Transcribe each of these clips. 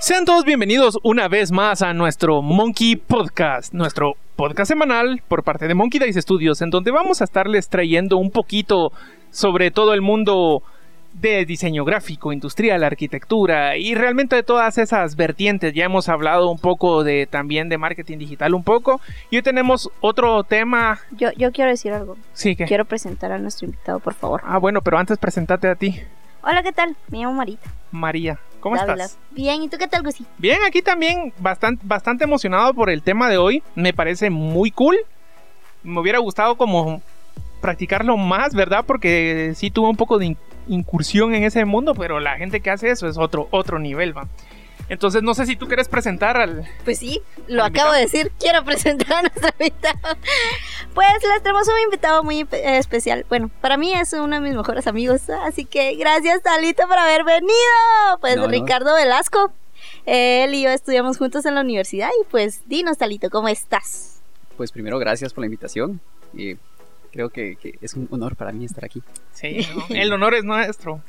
Sean todos bienvenidos una vez más a nuestro Monkey Podcast, nuestro podcast semanal por parte de Monkey Dice Studios, en donde vamos a estarles trayendo un poquito sobre todo el mundo de diseño gráfico, industrial, arquitectura y realmente de todas esas vertientes. Ya hemos hablado un poco de también de marketing digital un poco y hoy tenemos otro tema. Yo, yo quiero decir algo. Sí, que. Quiero presentar a nuestro invitado, por favor. Ah, bueno, pero antes presentate a ti. Hola, ¿qué tal? Me llamo Marita. María, ¿cómo estás? Bien, ¿y tú qué tal, Gusi? Bien, aquí también bastante, bastante emocionado por el tema de hoy. Me parece muy cool. Me hubiera gustado como practicarlo más, ¿verdad? Porque sí tuve un poco de incursión en ese mundo, pero la gente que hace eso es otro, otro nivel, ¿va? Entonces, no sé si tú quieres presentar al. Pues sí, lo acabo de decir. Quiero presentar a nuestro invitado. Pues les tenemos un invitado muy especial. Bueno, para mí es uno de mis mejores amigos. Así que gracias, Talito, por haber venido. Pues Ricardo Velasco. Él y yo estudiamos juntos en la universidad. Y pues, dinos, Talito, ¿cómo estás? Pues primero, gracias por la invitación. Y creo que, es un honor para mí estar aquí. Sí, el honor es nuestro.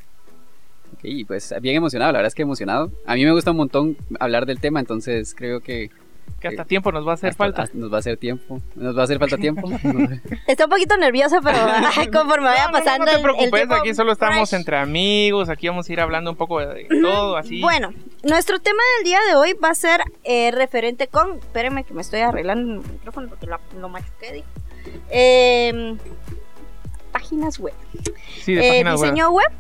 Ok, pues bien emocionado, la verdad es que emocionado. A mí me gusta un montón hablar del tema, entonces creo que... Que hasta tiempo nos va a hacer falta. nos va a hacer tiempo. Nos va a hacer falta tiempo. Está un poquito nerviosa, pero conforme vaya pasando. No, te preocupes, aquí solo estamos entre amigos. Aquí vamos a ir hablando un poco de todo, así. Bueno, nuestro tema del día de hoy va a ser eh, referente con. Espérenme que me estoy arreglando el micrófono porque lo, lo machuqué. Eh, páginas web. Sí, de eh, diseño web.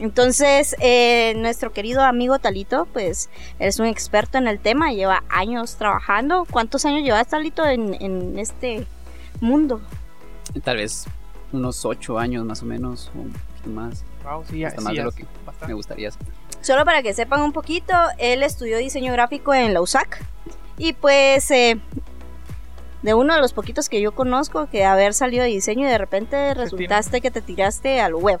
Entonces, eh, nuestro querido amigo Talito, pues, es un experto en el tema, lleva años trabajando. ¿Cuántos años llevas, Talito, en, este mundo? Tal vez unos ocho años más o menos, o un poquito más. Wow, sí, Hasta más de lo que me gustaría. Solo para que sepan un poquito, él estudió diseño gráfico en la USAC. Y pues eh, de uno de los poquitos que yo conozco que haber salido de diseño y de repente resultaste que te tiraste al web.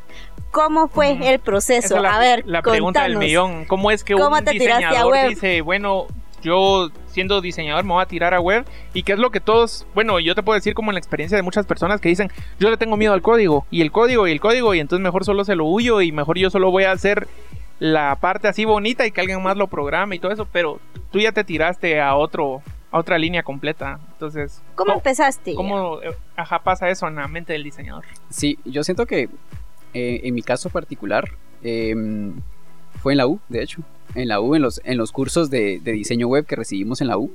¿Cómo fue el proceso? a ver, la pregunta del millón. ¿Cómo es que un diseñador dice, bueno, yo siendo diseñador me voy a tirar a web y qué es lo que todos, bueno, yo te puedo decir como en la experiencia de muchas personas que dicen, yo le tengo miedo al código y el código y el código y entonces mejor solo se lo huyo y mejor yo solo voy a hacer la parte así bonita y que alguien más lo programe y todo eso, pero tú ya te tiraste a otro a otra línea completa. Entonces, ¿cómo, empezaste? ¿Cómo eh, ajá, pasa eso en la mente del diseñador? Sí, yo siento que eh, en mi caso particular em, fue en la U, de hecho. En la U, en los, en los cursos de, diseño web que recibimos en la U,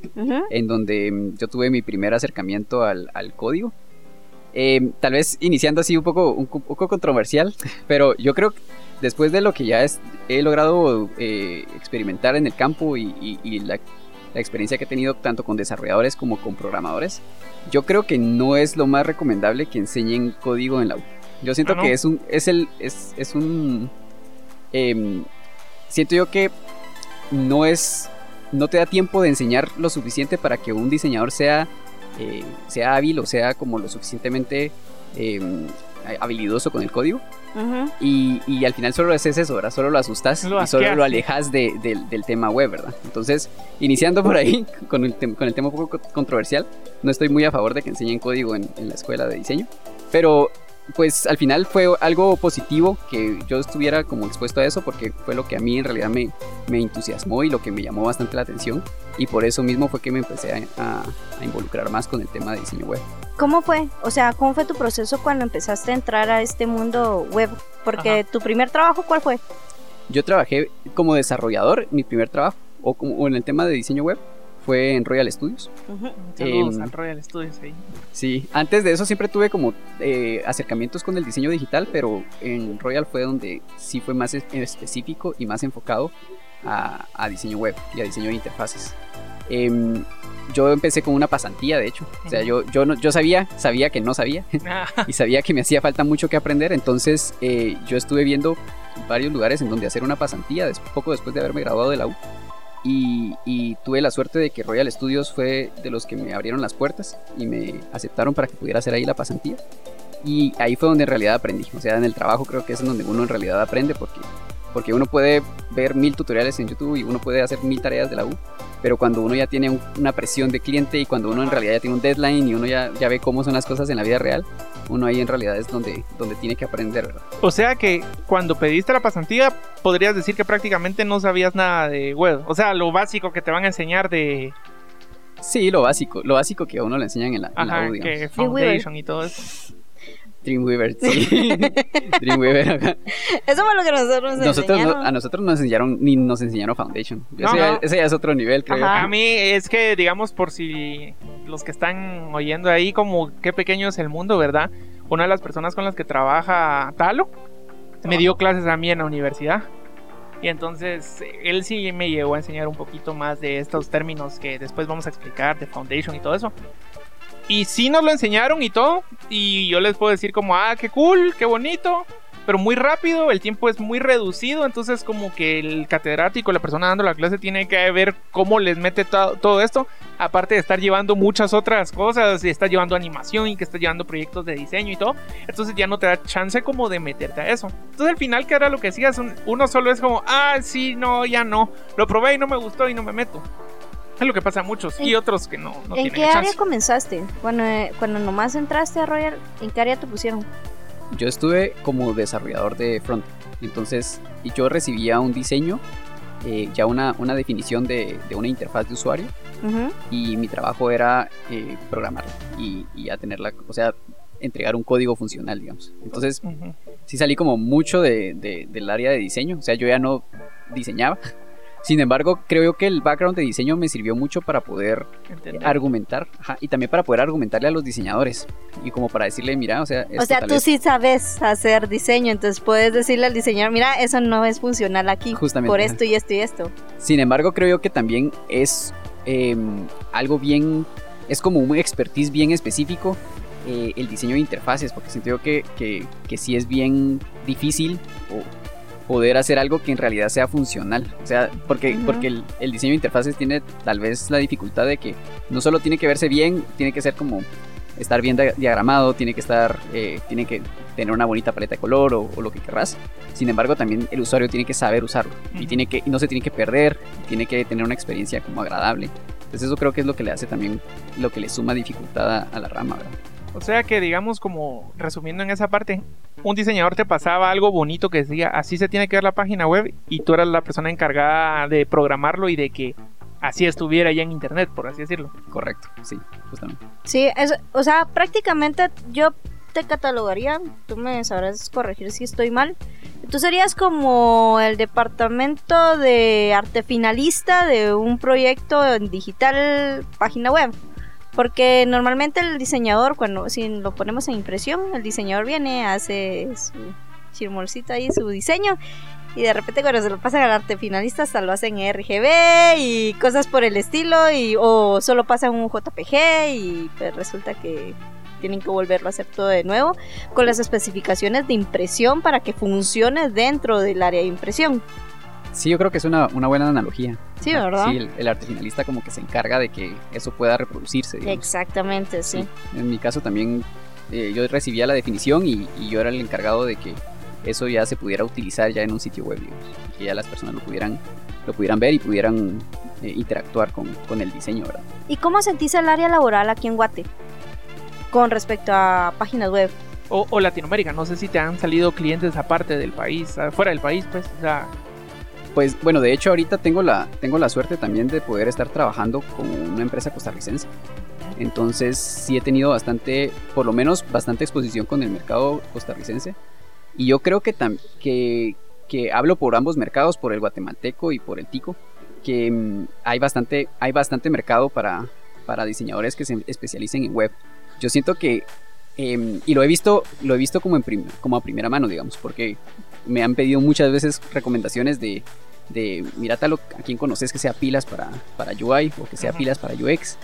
en donde em, yo tuve mi primer acercamiento al, código. Em, tal vez iniciando así un poco, un, poco controversial, pero yo creo que después de lo que ya es, he logrado eh, experimentar en el campo y, y la la experiencia que he tenido tanto con desarrolladores como con programadores, yo creo que no es lo más recomendable que enseñen código en la U. Yo siento ah, que es un, es el, es, es un, em, siento yo que no es, no te da tiempo de enseñar lo suficiente para que un diseñador sea, eh, sea hábil o sea como lo suficientemente em, habilidoso con el código y, al final solo haces eso, ¿verdad? Solo lo asustas y solo lo alejas del tema web, ¿verdad? Entonces, iniciando por ahí con el, con el tema un poco controversial, no estoy muy a favor de que enseñen código en, en la escuela de diseño, pero pues al final fue algo positivo que yo estuviera como expuesto a eso porque fue lo que a mí en realidad me, me entusiasmó y lo que me llamó bastante la atención y por eso mismo fue que me empecé a, involucrar más con el tema de diseño web. ¿Cómo fue? O sea, ¿cómo fue tu proceso cuando empezaste a entrar a este mundo web? Porque tu primer trabajo, ¿cuál fue? Yo trabajé como desarrollador, mi primer trabajo, o, como, o en el tema de diseño web, fue en Royal Studios. Saludos em, Royal Studios ahí. Sí, antes de eso siempre tuve como eh, acercamientos con el diseño digital, pero en Royal fue donde sí fue más específico y más enfocado a, diseño web y a diseño de interfaces. Em, yo empecé con una pasantía, de hecho. O sea, yo, yo, no, yo sabía, sabía que no sabía y sabía que me hacía falta mucho que aprender. Entonces, eh, yo estuve viendo varios lugares en donde hacer una pasantía, poco después de haberme graduado de la U. Y, tuve la suerte de que Royal Studios fue de los que me abrieron las puertas y me aceptaron para que pudiera hacer ahí la pasantía. Y ahí fue donde en realidad aprendí. O sea, en el trabajo creo que es en donde uno en realidad aprende porque, porque uno puede ver mil tutoriales en YouTube y uno puede hacer mil tareas de la U, pero cuando uno ya tiene una presión de cliente y cuando uno en realidad ya tiene un deadline y uno ya, ya ve cómo son las cosas en la vida real, uno ahí en realidad es donde, donde tiene que aprender, ¿verdad? O sea que cuando pediste la pasantía, podrías decir que prácticamente no sabías nada de web. O sea, lo básico que te van a enseñar de... Sí, lo básico, lo básico que a uno le enseñan en la, en la Ajá, U, digamos. que Foundation y todo eso. Dreamweaver, sí. Dreamweaver, ajá. Eso fue lo que nosotros nos Nosotros no- enseñaron. a nosotros nos enseñaron, ni nos enseñaron Foundation. No, ese, ya, no. ese ya es otro nivel, creo. Ajá. A mí es que, digamos, por si los que están oyendo ahí, como qué pequeño es el mundo, ¿verdad? Una de las personas con las que trabaja Talo me dio clases a mí en la universidad. Y entonces él sí me llegó a enseñar un poquito más de estos términos que después vamos a explicar, de Foundation y todo eso. Y sí nos lo enseñaron y todo. Y yo les puedo decir como, ah, qué cool, qué bonito. Pero muy rápido, el tiempo es muy reducido. Entonces como que el catedrático, la persona dando la clase, tiene que ver cómo les mete to- todo esto. Aparte de estar llevando muchas otras cosas. Y está llevando animación y que está llevando proyectos de diseño y todo. Entonces ya no te da chance como de meterte a eso. Entonces al final, que era lo que? Un- Uno solo es como, ah, sí, no, ya no. Lo probé y no me gustó y no me meto. Es lo que pasa a muchos. Y ¿En- otros que no, no ¿En tienen qué área chance. comenzaste? Cuando, eh, cuando nomás entraste a Royal, ¿en qué área te pusieron? Yo estuve como desarrollador de front. Entonces, y yo recibía un diseño, eh, ya una, una definición de, de una interfaz de usuario. Ujú. Y mi trabajo era eh, programarla y, y ya tenerla, o sea, entregar un código funcional, digamos. Entonces, Ujú. sí salí como mucho de, de- del área de diseño. O sea, yo ya no diseñaba. Sin embargo, creo yo que el background de diseño me sirvió mucho para poder Entender. argumentar ajá, y también para poder argumentarle a los diseñadores y como para decirle, mira, o sea, O sea, tú vez- sí sabes hacer diseño, entonces puedes decirle al diseñador, mira, eso no es funcional aquí, Justamente, por ajá. esto y esto y esto. Sin embargo, creo yo que también es eh, algo bien, es como un expertise bien específico eh, el diseño de interfaces, porque siento yo que, que, que sí es bien difícil o- poder hacer algo que en realidad sea funcional. O sea, porque, porque el, el diseño de interfaces tiene tal vez la dificultad de que no solo tiene que verse bien, tiene que ser como estar bien dia- diagramado, tiene que estar, eh, tiene que tener una bonita paleta de color o, o lo que querrás. Sin embargo, también el usuario tiene que saber usarlo y tiene que y no se tiene que perder, tiene que tener una experiencia como agradable. Entonces eso creo que es lo que le hace también lo que le suma dificultad a, a la rama, ¿verdad? O sea que, digamos, como resumiendo en esa parte, un diseñador te pasaba algo bonito que decía, así se tiene que ver la página web, y tú eras la persona encargada de programarlo y de que así estuviera ya en internet, por así decirlo. Correcto, sí, justamente. Sí, es, o sea, prácticamente yo te catalogaría, tú me sabrás corregir si estoy mal. Tú serías como el departamento de arte finalista de un proyecto en digital página web. Porque normalmente el diseñador, cuando si lo ponemos en impresión, el diseñador viene, hace su chirmolcito ahí, su diseño, y de repente cuando se lo pasan al arte finalista hasta lo hacen en RGB y cosas por el estilo, y, o solo pasan un JPG y pues resulta que tienen que volverlo a hacer todo de nuevo con las especificaciones de impresión para que funcione dentro del área de impresión. Sí, yo creo que es una, una buena analogía. Sí, ¿verdad? Sí, el, el arte finalista como que se encarga de que eso pueda reproducirse. digamos. Exactamente, sí. Sí. En mi caso también eh, yo recibía la definición y, y yo era el encargado de que eso ya se pudiera utilizar ya en un sitio web, digamos, y que ya las personas lo pudieran, lo pudieran ver y pudieran eh, interactuar con, con el diseño, ¿verdad? ¿Y cómo sentís el área laboral aquí en Guate? Con respecto a páginas web. O, o Latinoamérica, no sé si te han salido clientes aparte del país, ah, fuera del país, pues, o sea, Pues bueno, de hecho ahorita tengo la, tengo la suerte también de poder estar trabajando con una empresa costarricense. Entonces sí he tenido bastante, por lo menos bastante exposición con el mercado costarricense. Y yo creo que, que, que hablo por ambos mercados, por el guatemalteco y por el tico, que mm, hay, bastante, hay bastante mercado para, para diseñadores que se especialicen en web. Yo siento que, em, y lo he visto, lo he visto como, en como a primera mano, digamos, porque me han pedido muchas veces recomendaciones de, de mira tal a quien conoces que sea pilas para, para UI o que sea pilas para UX.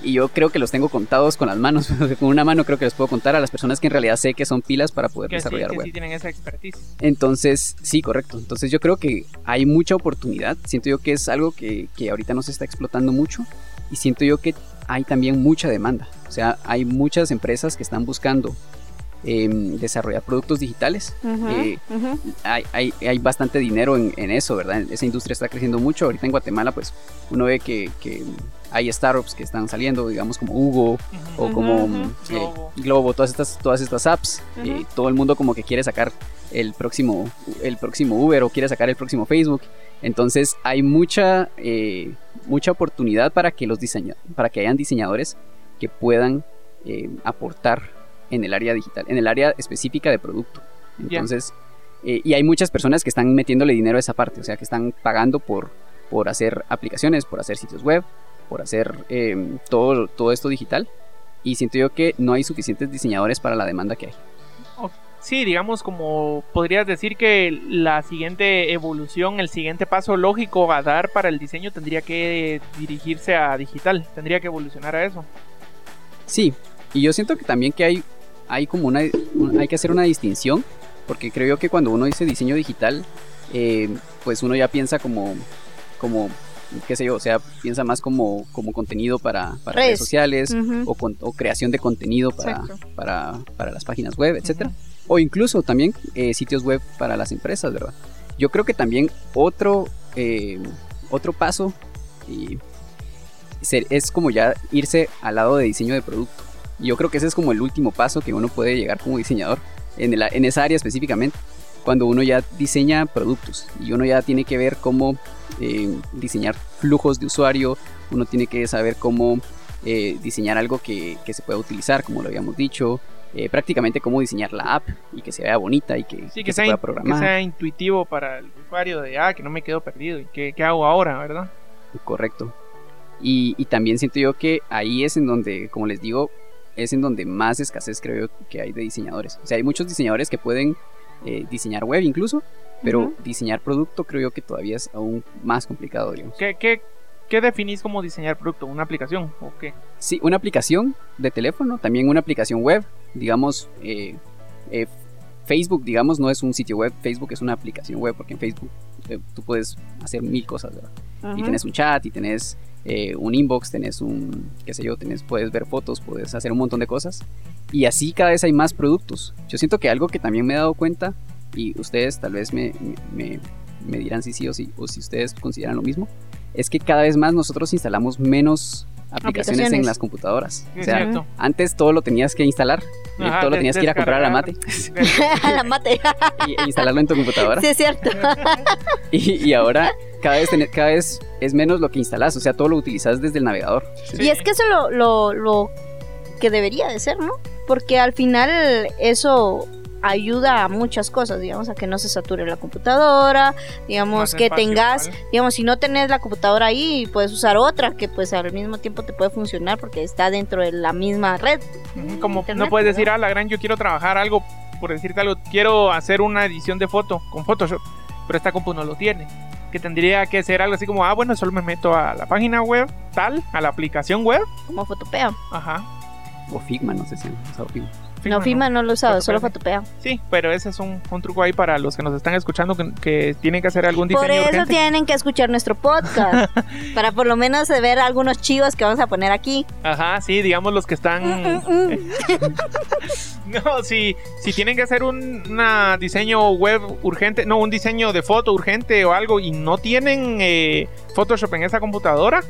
Y yo creo que los tengo contados con las manos. con una mano creo que les puedo contar a las personas que en realidad sé que son pilas para poder que, sí, desarrollar que web. sí tienen esa expertise. Entonces, sí, correcto. Entonces yo creo que hay mucha oportunidad. Siento yo que es algo que, que ahorita no se está explotando mucho. Y siento yo que hay también mucha demanda. O sea, hay muchas empresas que están buscando em, desarrollar productos digitales. Eh, hay, hay, hay, bastante dinero en, en, eso, ¿verdad? Esa industria está creciendo mucho. Ahorita en Guatemala, pues uno ve que, que hay startups que están saliendo, digamos como Hugo o como eh, Globo. todas estas, todas estas apps. Eh, todo el mundo como que quiere sacar el próximo, el próximo Uber o quiere sacar el próximo Facebook. Entonces hay mucha, eh, mucha oportunidad para que, los para que hayan diseñadores que puedan aportar en el área digital, en el área específica de producto. Entonces, y hay muchas personas que están metiéndole dinero a esa parte, o sea, que están pagando por, por hacer aplicaciones, por hacer sitios web, por hacer em, todo, todo esto digital. Y siento yo que no hay suficientes diseñadores para la demanda que hay. Sí, digamos como podrías decir que la siguiente evolución, el siguiente paso lógico a dar para el diseño tendría que dirigirse a digital, tendría que evolucionar a eso. Sí, y yo siento que también que hay, hay como una, hay que hacer una distinción, porque creo que cuando uno dice diseño digital, eh, pues uno ya piensa como, como qué sé yo, o sea, piensa más como, como contenido para, redes. sociales o, creación de contenido para, para, las páginas web, etcétera. O incluso también eh, sitios web para las empresas, ¿verdad? Yo creo que también otro, eh, otro paso y es como ya irse al lado de diseño de producto. Yo creo que ese es como el último paso que uno puede llegar como diseñador en, en esa área específicamente cuando uno ya diseña productos y uno ya tiene que ver cómo eh, diseñar flujos de usuario, uno tiene que saber cómo eh, diseñar algo que, se pueda utilizar, como lo habíamos dicho, eh, prácticamente cómo diseñar la app y que se vea bonita y que, que, se pueda programar. Que sea intuitivo para el usuario de, ah, que no me quedo perdido y qué, hago ahora, ¿verdad? Correcto. Y, y, también siento yo que ahí es en donde, como les digo, es en donde más escasez creo que hay de diseñadores. O sea, hay muchos diseñadores que pueden eh, diseñar web incluso, pero diseñar producto creo yo que todavía es aún más complicado, digamos. ¿Qué, qué, qué definís como diseñar producto? ¿Una aplicación o qué? Sí, una aplicación de teléfono, también una aplicación web, digamos, eh, eh, Facebook, digamos, no es un sitio web, Facebook es una aplicación web, porque en Facebook tú puedes hacer mil cosas, ¿verdad? Y tenés un chat, y tenés un inbox, tenés un, qué sé yo, tenés, puedes ver fotos, puedes hacer un montón de cosas. Y así cada vez hay más productos. Yo siento que algo que también me he dado cuenta, y ustedes tal vez me, me, me dirán si sí o sí, o si ustedes consideran lo mismo, es que cada vez más nosotros instalamos menos aplicaciones, en las computadoras. o sea, antes todo lo tenías que instalar. todo lo tenías que ir a comprar a la mate. a la mate. y, e instalarlo en tu computadora. Sí, es cierto. y, y, ahora cada vez, cada vez es menos lo que instalas. O sea, todo lo utilizas desde el navegador. Y es que eso lo, lo, lo que debería de ser, ¿no? porque al final eso ayuda a muchas cosas, digamos, a que no se sature la computadora, digamos, que tengas, digamos, si no tenés la computadora ahí, puedes usar otra que pues al mismo tiempo te puede funcionar porque está dentro de la misma red. Como no puedes decir, ah, la gran, yo quiero trabajar algo, por decirte algo, quiero hacer una edición de foto con Photoshop, pero esta compu no lo tiene. Que tendría que ser algo así como, ah, bueno, solo me meto a la página web, tal, a la aplicación web. Como Fotopea. Ajá o Figma, no sé si han usado Figma. No, Figma no lo he usado, solo Fotopea. Sí, pero ese es un, truco ahí para los que nos están escuchando que, tienen que hacer algún diseño Por eso tienen que escuchar nuestro podcast, para por lo menos ver algunos chivos que vamos a poner aquí. Ajá, sí, digamos los que están... Mm, mm, mm. no, si, si tienen que hacer un diseño web urgente, no, un diseño de foto urgente o algo y no tienen eh, Photoshop en esa computadora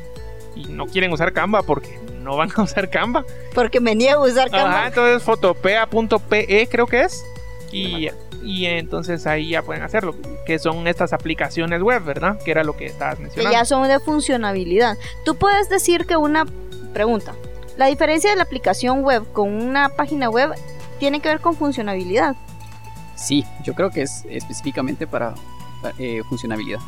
y no quieren usar Canva porque no van a usar Canva. Porque me niego a usar Canva. Ajá, entonces fotopea.pe creo que es. Y, y, entonces ahí ya pueden hacerlo. Que son estas aplicaciones web, ¿verdad? Que era lo que estabas mencionando. Que ya son de funcionabilidad. Tú puedes decir que una pregunta. La diferencia de la aplicación web con una página web tiene que ver con funcionabilidad. Sí, yo creo que es específicamente para, eh, funcionabilidad.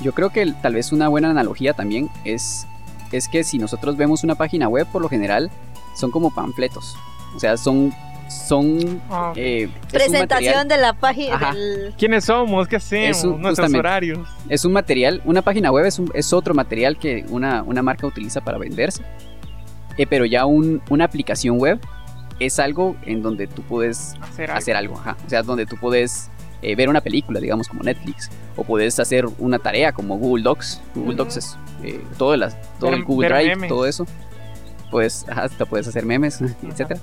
Yo creo que tal vez una buena analogía también es es que si nosotros vemos una página web, por lo general son como panfletos. O sea, son son ah. eh, presentación de la página quiénes somos qué hacemos nuestros horarios. Es un material una página web es, es otro material que una, una marca utiliza para venderse. Eh, pero ya un, una aplicación web es algo en donde tú puedes hacer, algo, o sea donde tú puedes eh, ver una película digamos como Netflix o puedes hacer una tarea como Google Docs Google Docs es eh, todo, las, todo el Google Drive, todo eso, pues hasta puedes hacer memes, etcétera.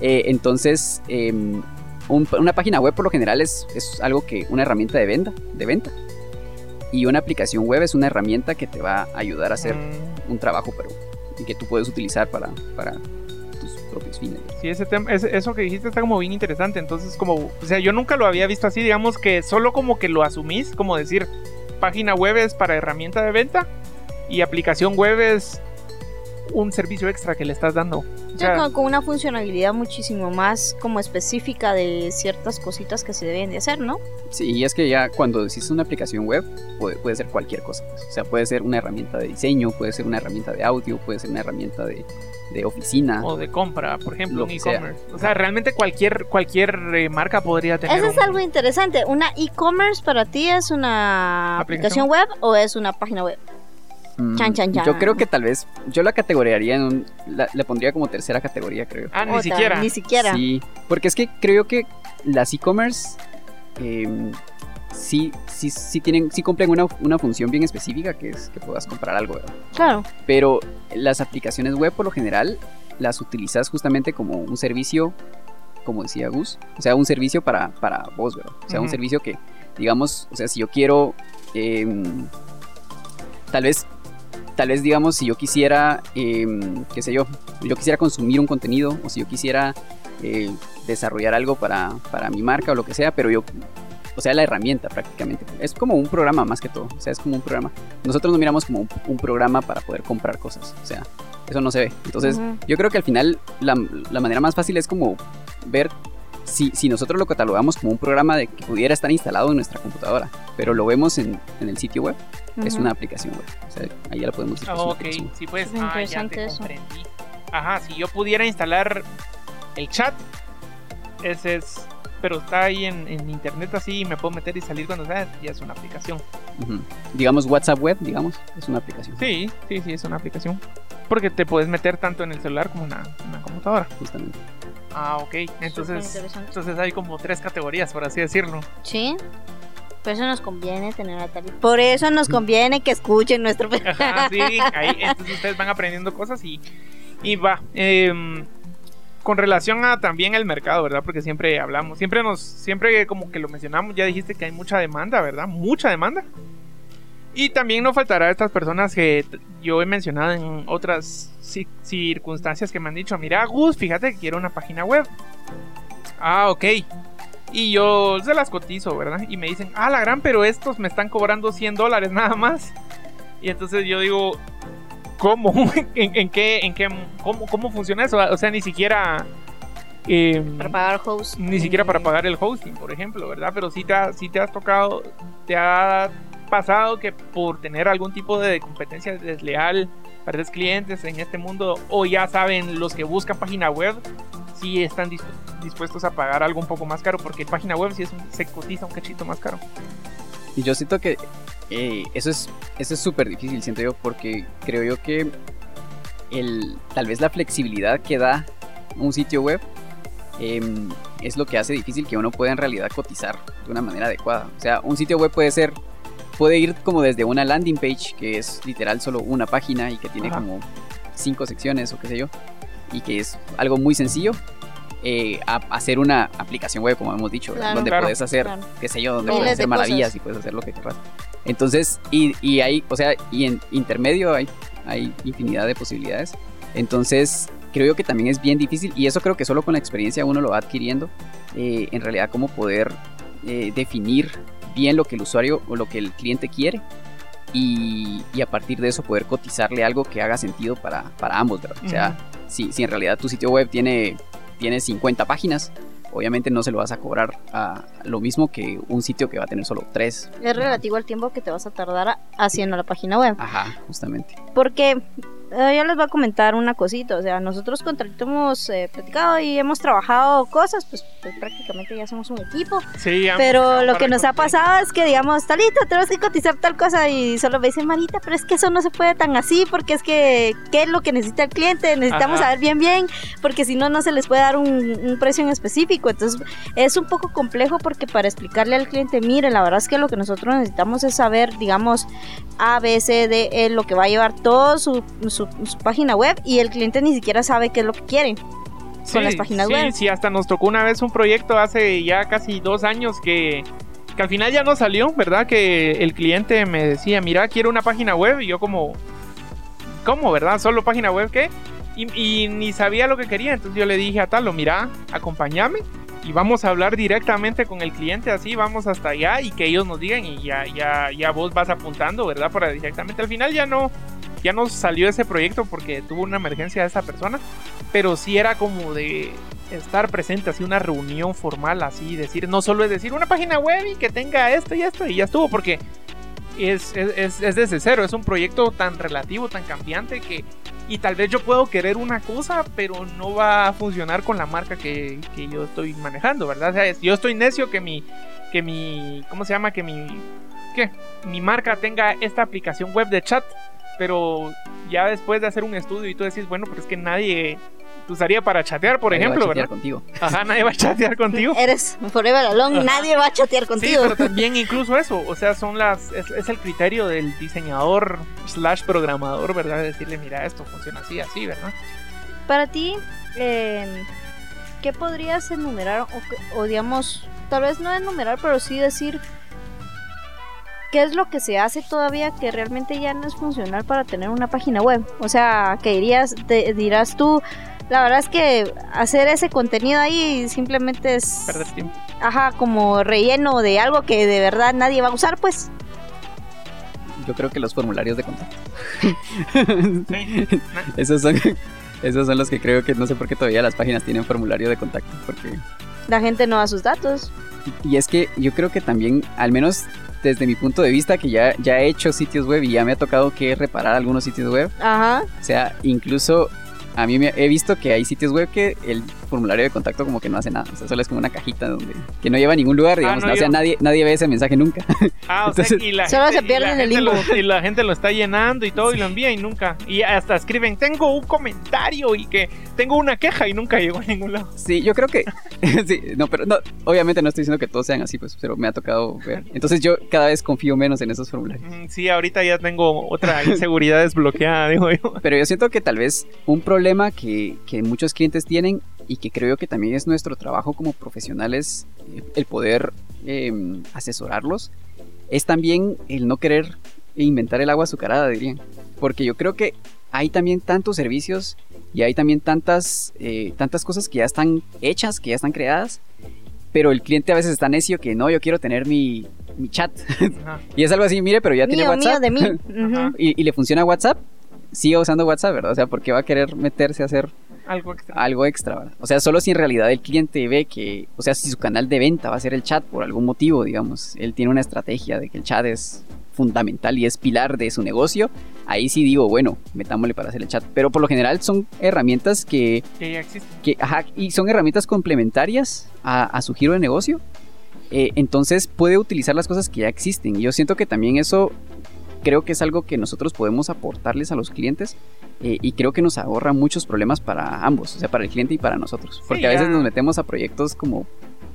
Eh, entonces, em, una página web por lo general es, es, algo que, una herramienta de venta, de venta. Y una aplicación web es una herramienta que te va a ayudar a hacer mm. un trabajo, pero que tú puedes utilizar para, para propios fines. Sí, ese tema, eso que dijiste está como bien interesante. Entonces, como, o sea, yo nunca lo había visto así, digamos que solo como que lo asumís, como decir, página web es para herramienta de venta y aplicación web es un servicio extra que le estás dando. con, una funcionalidad muchísimo más como específica de ciertas cositas que se deben de hacer, ¿no? Sí, y es que ya cuando decís una aplicación web puede, puede ser cualquier cosa. Pues. O sea, puede ser una herramienta de diseño, puede ser una herramienta de audio, puede ser una herramienta de, de oficina. O de compra, por ejemplo, un e-commerce. O sea, realmente cualquier, cualquier eh, marca podría tener. Eso es algo interesante. ¿Una e-commerce para ti es una ¿Aplicación? web o es una página web? Mm, yo creo que tal vez, yo la categoría en un, le pondría como tercera categoría, creo. Ah, ni siquiera. Ni siquiera. Sí, porque es que creo que las e-commerce em, sí, sí, sí tienen, sí cumplen una, una, función bien específica que es que puedas comprar algo, ¿verdad? Claro. Pero las aplicaciones web por lo general las utilizas justamente como un servicio, como decía Gus, o sea, un servicio para, para vos, ¿verdad? O sea, un servicio que, digamos, o sea, si yo quiero, em, tal vez tal vez digamos si yo quisiera, em, qué sé yo, yo quisiera consumir un contenido o si yo quisiera eh, desarrollar algo para, para, mi marca o lo que sea, pero yo, o sea, la herramienta prácticamente. Es como un programa más que todo, o sea, es como un programa. Nosotros no miramos como un, programa para poder comprar cosas, o sea, eso no se ve. Entonces, yo creo que al final la, la manera más fácil es como ver si, si, nosotros lo catalogamos como un programa de que pudiera estar instalado en nuestra computadora, pero lo vemos en, en el sitio web, es una aplicación web. O sea, ahí ya la podemos decir. Oh, ok, sí, pues, ah, ya te comprendí. Ajá, si yo pudiera instalar el chat, ese es. Pero está ahí en, en internet así y me puedo meter y salir cuando sea, ya es una aplicación. Digamos WhatsApp web, digamos, es una aplicación. Sí, sí, sí, es una aplicación. Porque te puedes meter tanto en el celular como en una computadora. Justamente. Ah, ok. Entonces, entonces hay como tres categorías, por así decirlo. Sí. Por eso nos conviene tener a Por eso nos conviene que escuchen nuestro Ajá, sí, ahí entonces ustedes van aprendiendo cosas y, y va. Em, con relación a también el mercado, ¿verdad? Porque siempre hablamos, siempre nos, siempre como que lo mencionamos, ya dijiste que hay mucha demanda, ¿verdad? Mucha demanda. Y también no faltará estas personas que yo he mencionado en otras circunstancias que me han dicho, mira Gus, fíjate que quiero una página web. Ah, ok. Y yo se las cotizo, ¿verdad? Y me dicen, ah, la gran, pero estos me están cobrando 100 dólares nada más. Y entonces yo digo, ¿cómo? ¿En, qué, en qué, cómo, cómo funciona eso? O sea, ni siquiera... Em, para pagar hosting. Ni siquiera para pagar el hosting, por ejemplo, ¿verdad? Pero si te, si te has tocado, te ha pasado que por tener algún tipo de competencia desleal, perdes clientes en este mundo o ya saben los que buscan página web si están dispuestos a pagar algo un poco más caro porque página web sí es se cotiza un cachito más caro. Y yo siento que eh, eso es eso es súper difícil, siento yo, porque creo yo que el, tal vez la flexibilidad que da un sitio web em, es lo que hace difícil que uno pueda en realidad cotizar de una manera adecuada. O sea, un sitio web puede ser puede ir como desde una landing page, que es literal solo una página y que tiene como cinco secciones o qué sé yo, y que es algo muy sencillo, eh, a hacer una aplicación web, como hemos dicho, donde puedes hacer, qué sé yo, donde puedes hacer maravillas y puedes hacer lo que quieras. Entonces, y, y hay, o sea, y en intermedio hay, hay infinidad de posibilidades. Entonces, creo yo que también es bien difícil, y eso creo que solo con la experiencia uno lo va adquiriendo, eh, en realidad cómo poder eh, definir bien lo que el usuario o lo que el cliente quiere y, a partir de eso poder cotizarle algo que haga sentido para, ambos, ¿verdad? O sea, si, si en realidad tu sitio web tiene, tiene 50 páginas, obviamente no se lo vas a cobrar a lo mismo que un sitio que va a tener solo 3. Es relativo al tiempo que te vas a tardar haciendo la página web. Ajá, justamente. Porque eh, yo les voy a comentar una cosita, o sea, nosotros con hemos eh, platicado y hemos trabajado cosas, pues, pues, prácticamente ya somos un equipo. Sí, pero lo que nos ha pasado es que, digamos, talito, tenemos que cotizar tal cosa y solo me dicen, Marita, pero es que eso no se puede tan así, porque es que, ¿qué es lo que necesita el cliente? Necesitamos saber bien, bien, porque si no, no se les puede dar un, precio en específico. Entonces, es un poco complejo porque para explicarle al cliente, mire, la verdad es que lo que nosotros necesitamos es saber, digamos, A, B, C, D, E, lo que va a llevar todo su su, página web y el cliente ni siquiera sabe qué es lo que quiere. con las páginas sí, web. Sí, hasta nos tocó una vez un proyecto hace ya casi dos años que, que al final ya no salió, ¿verdad? Que el cliente me decía, mira, quiero una página web y yo como, ¿cómo, verdad? ¿Solo página web qué? Y, y ni sabía lo que quería, entonces yo le dije a Talo, mira, acompáñame y vamos a hablar directamente con el cliente así, vamos hasta allá y que ellos nos digan y ya, ya, ya vos vas apuntando, ¿verdad? Para directamente. Al final ya no, ya no salió ese proyecto porque tuvo una emergencia de esa persona, pero sí era como de estar presente, así una reunión formal, así decir, no solo es decir una página web y que tenga esto y esto y ya estuvo, porque es, es, es desde cero, es un proyecto tan relativo, tan cambiante que y tal vez yo puedo querer una cosa, pero no va a funcionar con la marca que, que yo estoy manejando, ¿verdad? O sea, yo estoy necio que mi, que mi, ¿cómo se llama? Que mi, ¿qué? Mi marca tenga esta aplicación web de chat, pero ya después de hacer un estudio y tú decís, bueno, pero es que nadie usaría para chatear, por Nadie va a ejemplo, chatear ¿verdad? contigo. Ajá, nadie va a chatear contigo. Eres forever alone, Ajá. nadie va a chatear Sí, contigo. pero también incluso eso, o sea, son las, es, es el criterio del diseñador slash programador, ¿verdad? Decirle, mira, esto funciona así, así, ¿verdad? Para ti, eh, ¿qué podrías enumerar o, o digamos, tal vez no enumerar, pero sí decir qué es lo que se hace todavía que realmente ya no es funcional para tener una página web? O sea, que dirías, te- dirás tú, la verdad es que hacer ese contenido ahí simplemente es, Perder tiempo. ajá, como relleno de algo que de verdad nadie va a usar, pues. Yo creo que los formularios de contacto. Esos son, esos son los que creo que no sé por qué todavía las páginas tienen formulario de contacto. Porque La gente no da sus datos. Y es que yo creo que también, al menos desde mi punto de vista, que ya, ya he hecho sitios web y ya me ha tocado que reparar algunos sitios web. Ajá. O sea, incluso a mí me he visto que hay sitios web que el formulario de contacto como que no hace nada. O sea, solo es como una cajita donde que no lleva a ningún lugar, digamos. Ah, no, o sea, yo- nadie, nadie ve ese mensaje nunca. Ah, o sea, Entonces, y la solo gente- se pierde y la en el limbo. lo- y la gente lo está llenando y todo y lo envía y nunca. Y hasta escriben, tengo un comentario y que tengo una queja y nunca llegó a ningún lado. Sí, yo creo que. sí, no, pero no, obviamente no estoy diciendo que todos sean así, pues, pero me ha tocado ver. Entonces yo cada vez confío menos en esos formularios. Mm, Sí, ahorita ya tengo otra inseguridad desbloqueada, digo yo. Pero yo siento que tal vez un problema que, que muchos clientes tienen y que creo yo que también es nuestro trabajo como profesionales, eh, el poder eh, asesorarlos, es también el no querer inventar el agua azucarada, dirían. Porque yo creo que hay también tantos servicios y hay también tantas, eh, tantas cosas que ya están hechas, que ya están creadas, pero el cliente a veces está necio que no, yo quiero tener mi, mi chat. Ajá. y es algo así, mire, pero ya tiene WhatsApp. mío de mí. Y le funciona WhatsApp, siga usando WhatsApp, ¿verdad? O sea, porque va a querer meterse a hacer Algo extra. algo extra, ¿verdad? O sea, solo si en realidad el cliente ve que, o sea, si su canal de venta va a ser el chat por algún motivo, digamos, él tiene una estrategia de que el chat es fundamental y es pilar de su negocio, ahí sí digo, bueno, metámosle para hacer el chat. Pero por lo general son herramientas que, Que ya existe. que ajá, y son herramientas complementarias a, a su giro de negocio. Eh, entonces puede utilizar las cosas que ya existen. Y yo siento que también eso creo que es algo que nosotros podemos aportarles a los clientes eh, y creo que nos ahorra muchos problemas para ambos, o sea, para el cliente y para nosotros. Porque a veces nos metemos a proyectos como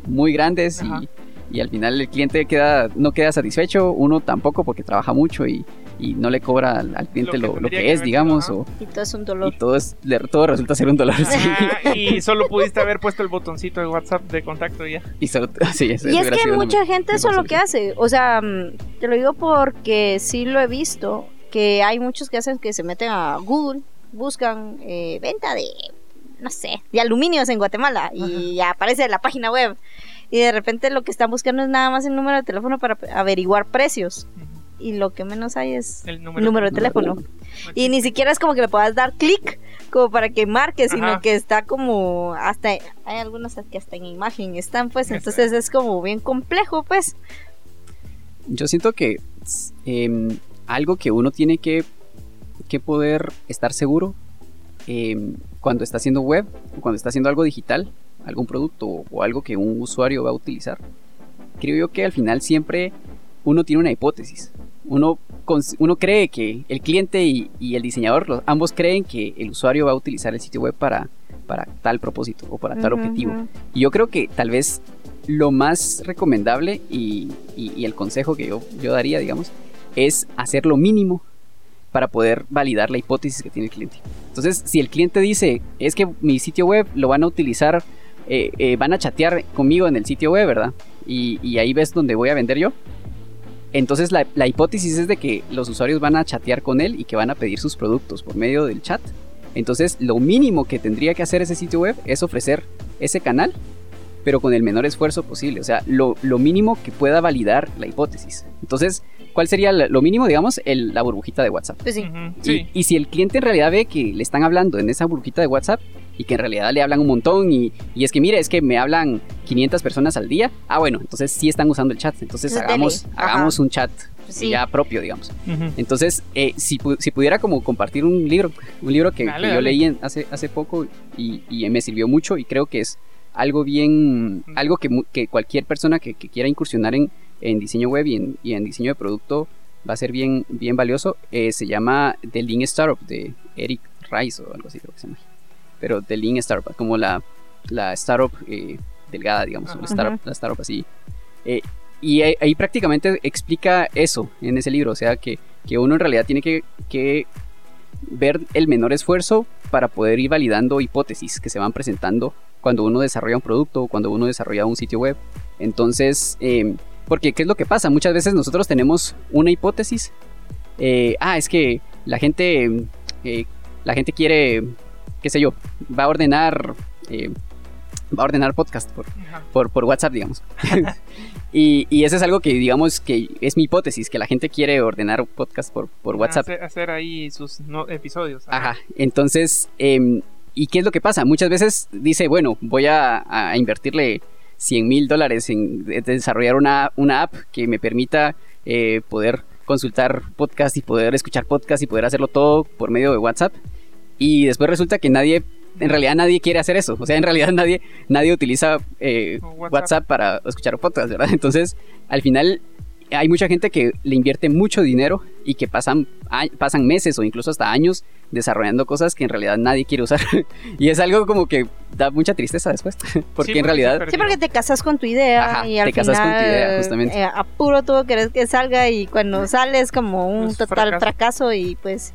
muy grandes y, y al final el cliente queda, no queda satisfecho, uno tampoco porque trabaja mucho y, y no le cobra al, al cliente que lo, que, que es, digamos, o, Y todo es un y dolor. todo, es, le- todo resulta ser un dolor. sí. Ah, y solo pudiste haber puesto el botoncito de WhatsApp de contacto y ya. Y, solo- sí, eso Y es que mucha gente eso es lo que hace. O sea, mm, te lo digo porque sí lo he visto. Que hay muchos que hacen que se meten a Google, buscan eh, venta de, no sé, de aluminios en Guatemala. Y aparece la página web. Y de repente lo que están buscando es nada más el número de teléfono para averiguar precios. Y lo que menos hay es El número, número de teléfono. Y ni siquiera es como que le puedas dar clic como para que marque, sino Ajá. que está como hasta hay algunos que hasta en imagen están, pues entonces es como bien complejo, pues. Yo siento que em, algo que uno tiene que, que poder estar seguro em, cuando está haciendo web, o cuando está haciendo algo digital, algún producto o algo que un usuario va a utilizar, creo yo que al final siempre uno tiene una hipótesis. Uno, uno cree que el cliente y, y el diseñador, los- ambos creen que el usuario va a utilizar el sitio web para, para tal propósito o para tal objetivo. Y yo creo que tal vez lo más recomendable y, y- y el consejo que yo, yo daría, digamos, es hacer lo mínimo para poder validar la hipótesis que tiene el cliente. Entonces, si el cliente dice, es que mi sitio web lo van a utilizar, eh, eh, van a chatear conmigo en el sitio web, ¿verdad? Y, y ahí ves donde voy a vender yo. Entonces la, la, hipótesis es de que los usuarios van a chatear con él y que van a pedir sus productos por medio del chat. Entonces lo mínimo que tendría que hacer ese sitio web es ofrecer ese canal, pero con el menor esfuerzo posible. O sea, lo, lo mínimo que pueda validar la hipótesis. Entonces, ¿cuál sería lo mínimo, digamos? El, la burbujita de WhatsApp. Pues sí. Ujú, Y, sí. y si el cliente en realidad ve que le están hablando en esa burbujita de WhatsApp y que en realidad le hablan un montón y, y es que mire, es que me hablan 500 personas al día, ah bueno, entonces sí están usando el chat, entonces hagamos, hagamos un chat Sí. ya propio, digamos. Entonces, eh, si, si pudiera como compartir un libro, un libro que, Dale, que yo dale. leí en- hace, hace poco y, y me sirvió mucho y creo que es algo bien, algo que, mu- que cualquier persona que, que quiera incursionar en, en diseño web y en, y en diseño de producto va a ser bien, bien valioso, eh, se llama The Lean Startup de Eric Rice o algo así creo que se llama. Pero The Lean Startup, como la, la startup eh, delgada, digamos, Ajá. una startup, la startup así. Eh, y ahí, ahí prácticamente explica eso en ese libro, o sea que, que uno en realidad tiene que, que ver el menor esfuerzo para poder ir validando hipótesis que se van presentando cuando uno desarrolla un producto o cuando uno desarrolla un sitio web. Entonces, eh, porque ¿qué es lo que pasa? Muchas veces nosotros tenemos una hipótesis. eh, ah, es que la gente, eh, la gente quiere, qué sé yo, va a ordenar, eh, va a ordenar podcast por, por, por WhatsApp, digamos. y, y eso es algo que, digamos, que es mi hipótesis, que la gente quiere ordenar podcast por, por WhatsApp. Hacer, hacer ahí sus no- episodios. Ajá, entonces, em, ¿y qué es lo que pasa? Muchas veces dice, bueno, voy a, a invertirle 100 mil dólares en de- desarrollar una, una app que me permita eh, poder consultar podcast y poder escuchar podcast y poder hacerlo todo por medio de WhatsApp. Y después resulta que nadie, en realidad nadie quiere hacer eso. O sea, en realidad nadie, nadie utiliza eh, WhatsApp. WhatsApp para escuchar podcast, ¿verdad? Entonces, al final hay mucha gente que le invierte mucho dinero y que pasan, a- pasan meses o incluso hasta años desarrollando cosas que en realidad nadie quiere usar. y es algo como que da mucha tristeza después. porque Sí, en realidad... Sí, porque te casas con tu idea Ajá, y al te casas con tu idea, justamente. eh, a puro todo querés que salga y cuando sale es como un Pues, total fracaso. fracaso y pues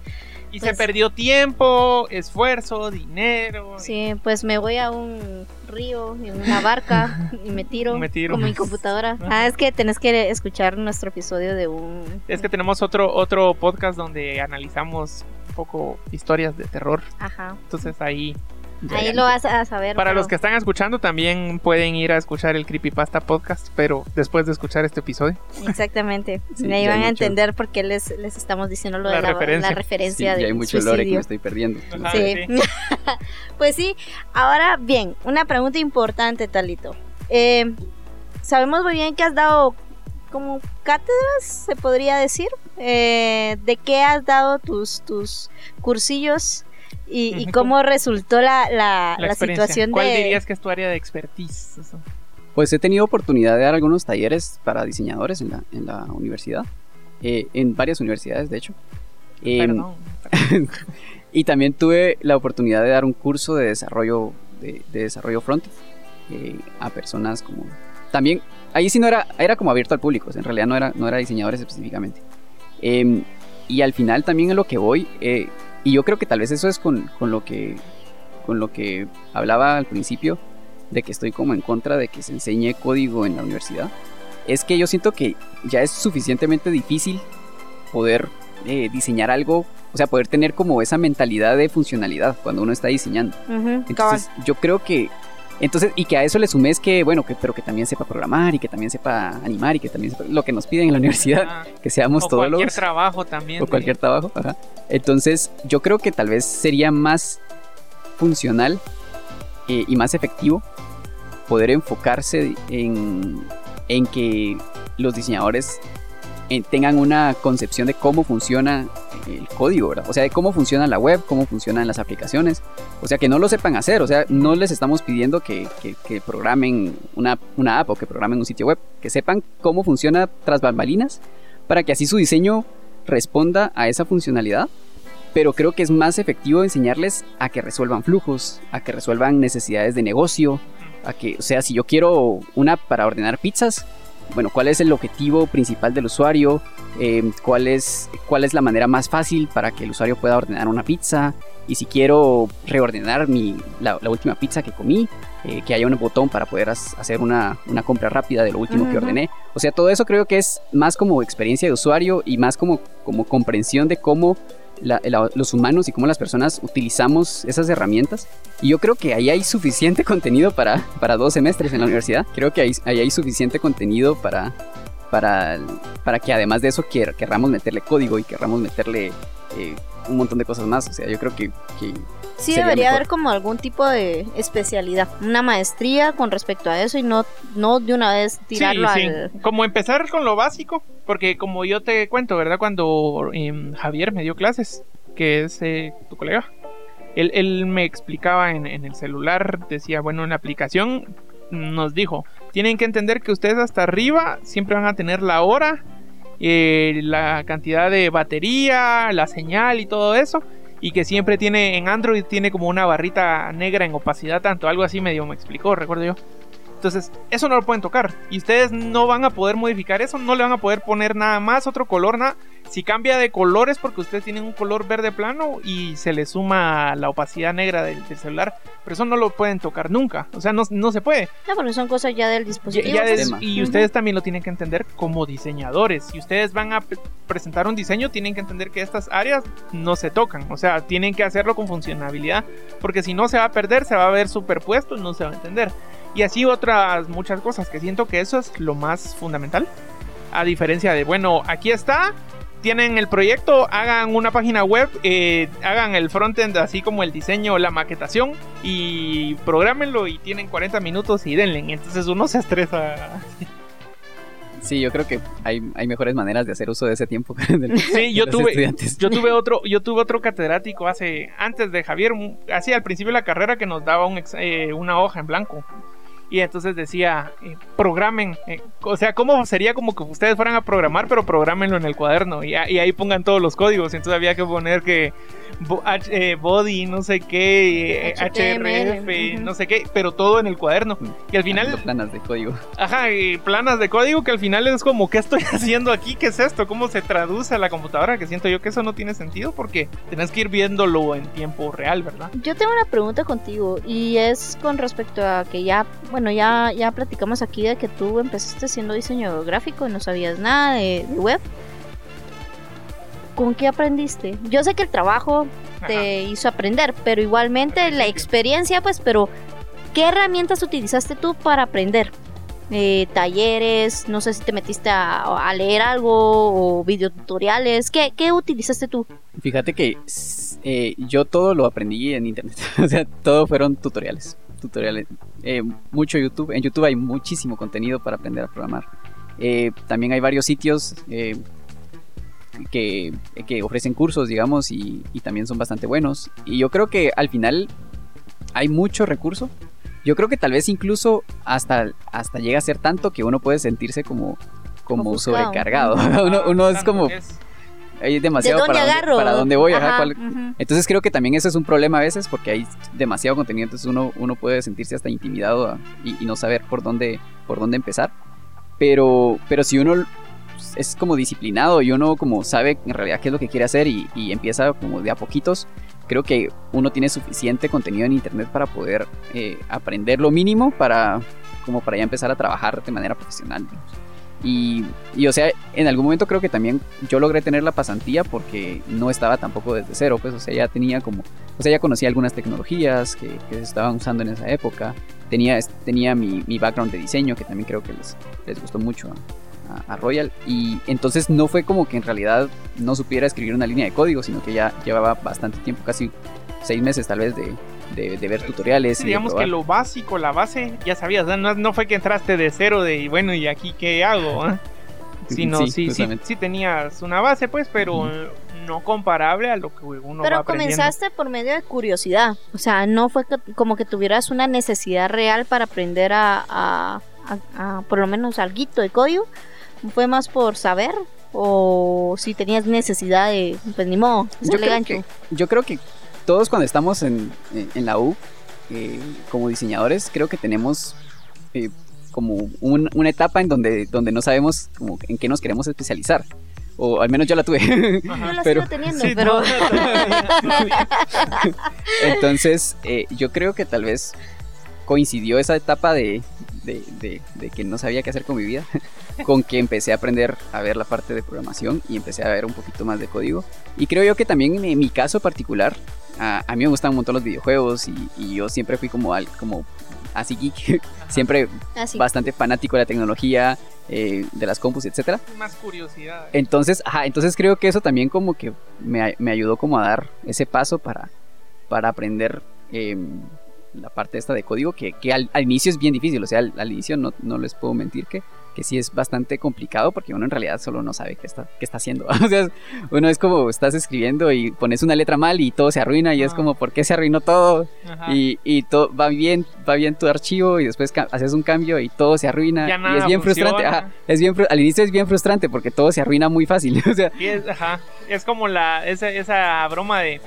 Y se pues- perdió tiempo, esfuerzo, dinero. sí, pues me voy a un río y una barca y me tiro, Me tiro. con mi computadora. Ah, es que tenés que escuchar nuestro episodio de un Es que tenemos otro, otro podcast donde analizamos un poco historias de terror. Ajá. Entonces ahí, Ahí lo vas a saber. para pero- los que están escuchando, también pueden ir a escuchar el Creepypasta Podcast, pero después de escuchar este episodio. Exactamente. Sí, ya hay van a mucho. entender por qué les, les estamos diciendo lo La de la referencia. la referencia Sí, ya del hay mucho lore que suicidio. me estoy perdiendo. Ajá. Sí. sí. pues sí, ahora bien, una pregunta importante, Talito. Eh, sabemos muy bien que has dado como cátedras, se podría decir. Eh, ¿De qué has dado tus, tus cursillos y, cómo resultó la, la, La, la situación ¿Cuál de... dirías que es tu área de expertise? Eso. Pues he tenido oportunidad de dar algunos talleres para diseñadores en la, en la universidad. eh, en varias universidades, de hecho. Em, Perdón. Y también tuve la oportunidad de dar un curso de desarrollo de, de desarrollo front eh, a personas como también ahí sí no era era como abierto al público, o sea, en realidad no era no era diseñadores específicamente. Em, y al final también en lo que voy eh, y yo creo que tal vez eso es con, con lo que con lo que hablaba al principio de que estoy como en contra de que se enseñe código en la universidad es que yo siento que ya es suficientemente difícil poder eh, diseñar algo, o sea, poder tener como esa mentalidad de funcionalidad cuando uno está diseñando. Ujú, cabal. Entonces, yo creo que entonces y que a eso le sumes que bueno, que pero que también sepa programar y que también sepa animar y que también sepa lo que nos piden en la universidad, que seamos o todos cualquier los trabajo también. o de- cualquier trabajo. ajá. Entonces, yo creo que tal vez sería más funcional eh, y más efectivo poder enfocarse en, en que los diseñadores eh, tengan una concepción de cómo funciona el código, ¿verdad? O sea, de cómo funciona la web, cómo funcionan las aplicaciones. O sea, que no lo sepan hacer. O sea, no les estamos pidiendo que, que- que programen una, una app o que programen un sitio web. Que sepan cómo funciona tras bambalinas para que así su diseño responda a esa funcionalidad. Pero creo que es más efectivo enseñarles a que resuelvan flujos, a que resuelvan necesidades de negocio, a que, o sea, si yo quiero una para ordenar pizzas, bueno, cuál es el objetivo principal del usuario, eh, cuál, es, cuál es la manera más fácil para que el usuario pueda ordenar una pizza, y si quiero reordenar mi, la, última pizza que comí, eh, que haya un botón para poder hacer una, una, compra rápida de lo último que ordené. O sea, todo eso creo que es más como experiencia de usuario y más como, como comprensión de cómo los humanos y cómo las personas utilizamos esas herramientas. Y yo creo que ahí hay suficiente contenido para, para dos semestres en la universidad. Creo que ahí, ahí hay suficiente contenido para, para, para que además de eso querramos meterle código y querramos meterle eh, un montón de cosas más. O sea, yo creo que... que sí debería haber como algún tipo de especialidad, una maestría con respecto a eso y no, no de una vez tirarlo sí, sí. Como empezar con lo básico, porque como yo te cuento, ¿verdad? Cuando em, Javier me dio clases, que es eh, tu colega, él, me explicaba en, en, el celular, decía, bueno, en la aplicación nos dijo, tienen que entender que ustedes hasta arriba siempre van a tener la hora eh, la cantidad de batería, la señal y todo eso. Y que siempre tiene, en Android tiene como una barrita negra en opacidad tanto, algo así medio me explicó, recuerdo yo. Entonces, eso no lo pueden tocar. Y ustedes no van a poder modificar eso, no le van a poder poner nada más, otro color, nada. Si cambia de color es porque ustedes tienen un color verde plano y se le suma la opacidad negra del, celular. Pero eso no lo pueden tocar nunca. O sea, no, se puede. No, porque son cosas ya del dispositivo. y ustedes también lo tienen que entender como diseñadores. Si ustedes van a presentar un diseño, tienen que entender que estas áreas no se tocan. O sea, tienen que hacerlo con funcionabilidad. Porque si no, se va a perder, se va a ver superpuesto y no se va a entender. Y así otras muchas cosas que siento que eso es lo más fundamental. A diferencia de, bueno, aquí está, tienen el proyecto, hagan una página web, eh, hagan el frontend así como el diseño, la maquetación y programenlo y tienen 40 minutos y denle. Entonces uno se estresa. Sí, yo creo que hay, mejores maneras de hacer uso de ese tiempo. sí, yo tuve, yo tuve otro, yo tuve otro catedrático hace, antes de Javier, así al principio de la carrera que nos daba un, eh, una hoja en blanco y entonces decía, eh, programen, eh, o sea, ¿cómo sería como que ustedes fueran a programar, pero programenlo en el cuaderno y, y ahí pongan todos los códigos? Entonces había que poner que eh, body, no sé qué, HRF, no sé qué, pero todo en el cuaderno. Y al final... Planas de código. Ajá, y planas de código que al final es como, ¿qué estoy haciendo aquí? ¿Qué es esto? ¿Cómo se traduce a la computadora? Que siento yo que eso no tiene sentido porque tenés que ir viéndolo en tiempo real, ¿verdad? Yo tengo una pregunta contigo y es con respecto a que ya, bueno, ya, ya platicamos aquí de que tú empezaste haciendo diseño gráfico y no sabías nada de web. ¿Con qué aprendiste? Yo sé que el trabajo te hizo aprender, pero igualmente la experiencia, pues, pero ¿qué herramientas utilizaste tú para aprender? Eh, talleres, no sé si te metiste a, leer algo o videotutoriales, ¿qué, ¿qué utilizaste tú? Fíjate que eh, yo todo lo aprendí en internet, o sea, todo fueron tutoriales, tutoriales, eh, mucho YouTube, en YouTube hay muchísimo contenido para aprender a programar. también hay varios sitios que, ofrecen cursos, digamos, y, también son bastante buenos. Y yo creo que al final hay mucho recurso. Yo creo que tal vez incluso hasta, hasta llega a ser tanto que uno puede sentirse como, como sobrecargado. uno, es como... Hay demasiado para, dónde, voy. Entonces creo que también eso es un problema a veces porque hay demasiado contenido, entonces uno, uno puede sentirse hasta intimidado y, y, no saber por dónde, por dónde empezar. Pero, pero si uno es como disciplinado y uno como sabe en realidad qué es lo que quiere hacer y, empieza como de a poquitos, creo que uno tiene suficiente contenido en internet para poder eh, aprender lo mínimo para como para ya empezar a trabajar de manera profesional. Y, y, o sea, en algún momento creo que también yo logré tener la pasantía porque no estaba tampoco desde cero, pues, o sea, ya tenía como, o sea, ya conocía algunas tecnologías que, que se estaban usando en esa época, tenía, tenía mi, mi, background de diseño que también creo que les, les gustó mucho Royal. Y entonces no fue como que en realidad no supiera escribir una línea de código, sino que ya llevaba bastante tiempo, casi seis meses tal vez de, de, ver tutoriales. Digamos que lo básico, la base, ya sabías, no, no, fue que entraste de cero de, bueno, ¿y aquí qué hago? ¿eh? Sino, sí, sí, sí, tenías una base, pues, pero no comparable a lo que uno Pero comenzaste por medio de curiosidad, o sea, no fue como que tuvieras una necesidad real para aprender a, a, a por lo menos algo de código, ¿Fue más por saber? ¿O si tenías necesidad de, pues ni modo, yo creo, que, yo creo que todos cuando estamos en, en la U, eh, como diseñadores, creo que tenemos eh, como una etapa en donde, donde no sabemos como en qué nos queremos especializar. O al menos yo la tuve. Yo la sigo teniendo, pero... Entonces, eh, yo creo que tal vez coincidió esa etapa de, de, de, que no sabía qué hacer con mi vida, con que empecé a aprender a ver la parte de programación y empecé a ver un poquito más de código. Y creo yo que también en mi caso particular, a, mí me gustan un montón los videojuegos y, y yo siempre fui como, al, como así geek, siempre bastante fanático de la tecnología, eh, de las compus, etcétera. Más curiosidad. Entonces, ajá, entonces creo que eso también como que me, me ayudó como a dar ese paso para, para aprender em, la parte esta de código que, que al, inicio es bien difícil, o sea, al, inicio no, no, les puedo mentir que, que sí es bastante complicado porque uno en realidad solo no sabe qué está, qué está haciendo. o sea, uno es como estás escribiendo y pones una letra mal y todo se arruina y es como, ¿por qué se arruinó todo? Y, y todo va bien, va bien tu archivo y después haces un cambio y todo se arruina. y es bien frustrante. es bien, al inicio es bien frustrante porque todo se arruina muy fácil. o sea, es, es como la, esa, esa broma de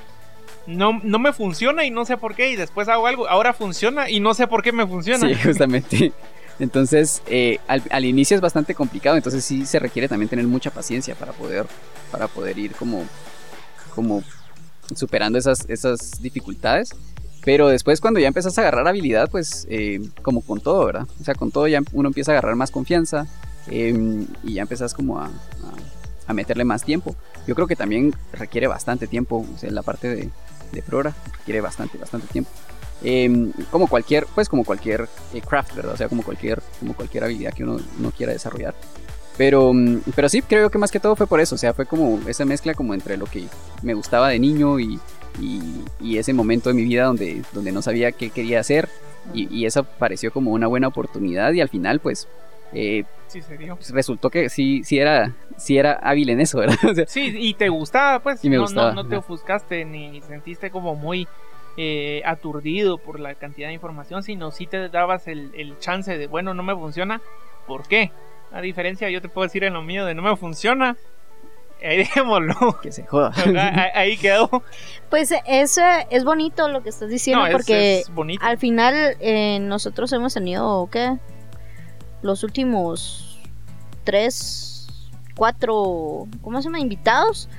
no, no me funciona y no sé por qué, y después hago algo, ahora funciona y no sé por qué me funciona. Sí, justamente. Entonces, eh, al, inicio es bastante complicado, entonces sí se requiere también tener mucha paciencia para poder, para poder ir como, como superando esas, esas dificultades. Pero después cuando ya empiezas a agarrar habilidad, pues eh, como con todo, ¿verdad? O sea, con todo ya uno empieza a agarrar más confianza em, y ya empiezas como a, a, meterle más tiempo. Yo creo que también requiere bastante tiempo, o sea, la parte de, de Prora requiere bastante, bastante tiempo. Em, como cualquier, pues como cualquier eh, craft, ¿verdad? O sea, como cualquier, como cualquier habilidad que uno, no quiera desarrollar. Pero, mm, pero sí, creo que más que todo fue por eso. O sea, fue como esa mezcla como entre lo que me gustaba de niño y, y, ese momento de mi vida donde, donde no sabía qué quería hacer. Y, y, eso pareció como una buena oportunidad y al final pues eh, sí, se dio. Pues, resultó que sí, sí era, sí era hábil en eso, ¿verdad? sí, y te gustaba, pues. no, No, te ofuscaste ni sentiste como muy eh, aturdido por la cantidad de información, sino sí te dabas el, el chance de, bueno, no me funciona, ¿por qué? A diferencia, yo te puedo decir en lo mío de no me funciona, ahí dejémoslo. Que se joda. Ahí quedó. Pues eso es bonito lo que estás diciendo, porque al final eh, nosotros hemos tenido, ¿qué? Los últimos tres, cuatro, ¿cómo se llama? Invitados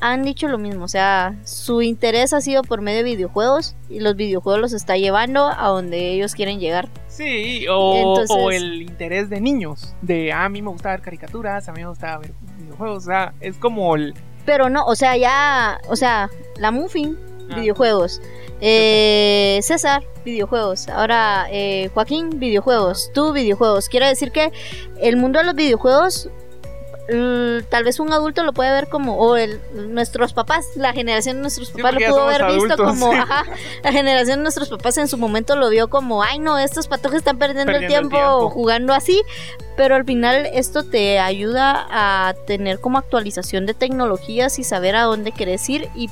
han dicho lo mismo, o sea, su interés ha sido por medio de videojuegos y los videojuegos los está llevando a donde ellos quieren llegar. Sí, o, el interés de niños, de ah, a mí me gusta ver caricaturas, a mí me gusta ver videojuegos, o sea, es como el... Pero no, o sea, ya, o sea, la Muffin. Videojuegos. Eh, César, videojuegos. Ahora, eh, Joaquín, videojuegos. Tú, videojuegos. Quiero decir que el mundo de los videojuegos tal vez un adulto lo puede ver como, o el, nuestros papás, la generación de nuestros papás lo pudo haber visto como, ajá, la generación de nuestros papás en su momento lo vio como, ay no, estos patojos están perdiendo, el, tiempo jugando así, pero al final esto te ayuda a tener como actualización de tecnologías y saber a dónde quieres ir y,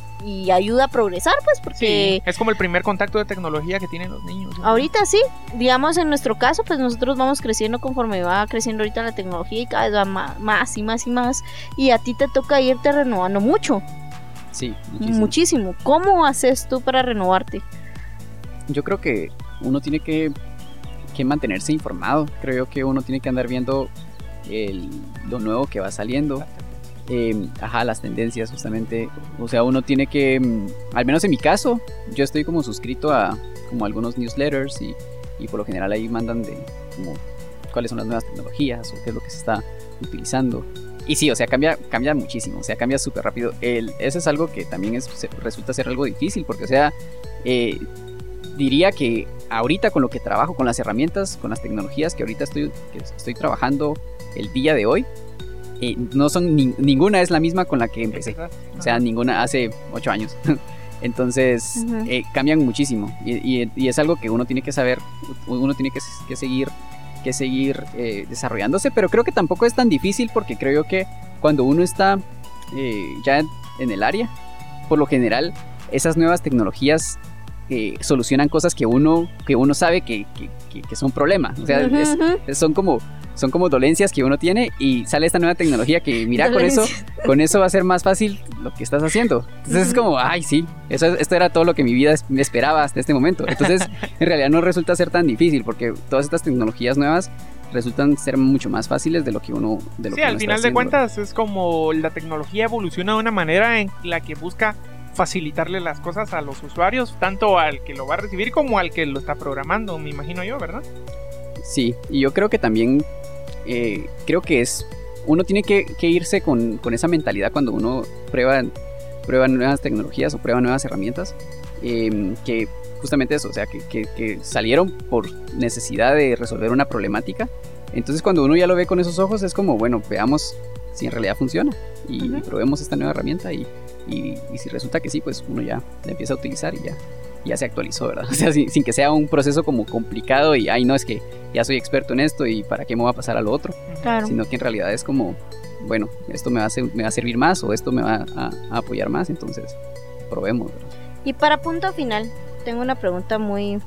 ayuda a progresar, pues, porque... es como el primer contacto de tecnología que tienen los niños. Ahorita sí, digamos en nuestro caso, pues nosotros vamos creciendo conforme va creciendo ahorita la tecnología y cada vez va más, y más y más, y a ti te toca irte renovando mucho. Sí, muchísimo. muchísimo. ¿Cómo haces tú para renovarte? Yo creo que uno tiene que que mantenerse informado. Creo que uno tiene que andar viendo lo nuevo que va saliendo. Em, ajá, las tendencias justamente. O sea, uno tiene que, mm, al menos en mi caso, yo estoy como suscrito a como algunos newsletters y, y por lo general ahí mandan de como cuáles son las nuevas tecnologías o qué es lo que se está utilizando. Y sí, o sea, cambia, cambia muchísimo, o sea, cambia súper rápido. El, eso es algo que también es, resulta ser algo difícil, porque, o sea, eh, diría que ahorita con lo que trabajo, con las herramientas, con las tecnologías que ahorita estoy, estoy trabajando el día de hoy, eh, no son ninguna es la misma con la que empecé. O sea, ninguna hace ocho años. Entonces, eh, cambian muchísimo. Y, es algo que uno tiene que saber, uno tiene que, seguir, que seguir eh, desarrollándose. Pero creo que tampoco es tan difícil porque creo que cuando uno está ya en el área, por lo general, esas nuevas tecnologías eh, solucionan cosas que uno, que uno sabe que, que, son problemas. O sea, son como son como dolencias que uno tiene y sale esta nueva tecnología que mira con eso con eso va a ser más fácil lo que estás haciendo. Entonces es como ay sí eso esto era todo lo que mi vida me esperaba hasta este momento. Entonces en realidad no resulta ser tan difícil porque todas estas tecnologías nuevas resultan ser mucho más fáciles de lo que uno de lo sí al final de cuentas es como la tecnología evoluciona de una manera en la que busca facilitarle las cosas a los usuarios, tanto al que lo va a recibir como al que lo está programando, me imagino yo, ¿verdad? Sí, y yo creo que también, eh, creo que es, uno tiene que, irse con, esa mentalidad cuando uno prueba, prueba nuevas tecnologías o prueba nuevas herramientas, em, que justamente eso, o sea, que, salieron por necesidad de resolver una problemática. Entonces cuando uno ya lo ve con esos ojos es como, bueno, veamos si en realidad funciona y probemos esta nueva herramienta y y, si resulta que sí, pues uno ya la empieza a utilizar y ya, ya se actualizó, ¿verdad? O sea, sin, que sea un proceso como complicado y, ay, no, es que ya soy experto en esto y para qué me va a pasar a lo otro. Sino que en realidad es como, bueno, esto me va a, me va a servir más o esto me va a, apoyar más, entonces probemos, Y para punto final, tengo una pregunta muy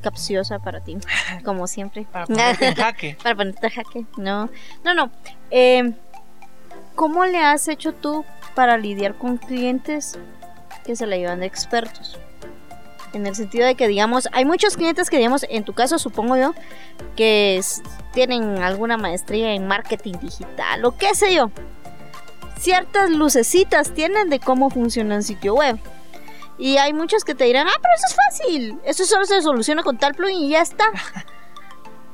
capciosa para ti, como siempre. Para ponerte en jaque. para ponerte en jaque. No, no, no. Eh, ¿Cómo le has hecho tú para lidiar con clientes que se la llevan de expertos. En el sentido de que, digamos, hay muchos clientes que, digamos, en tu caso supongo yo, que tienen alguna maestría en marketing digital o qué sé yo. Ciertas lucecitas tienen de cómo funciona un sitio web. Y hay muchos que te dirán, ah, pero eso es fácil. Eso solo se soluciona con tal plugin y ya está.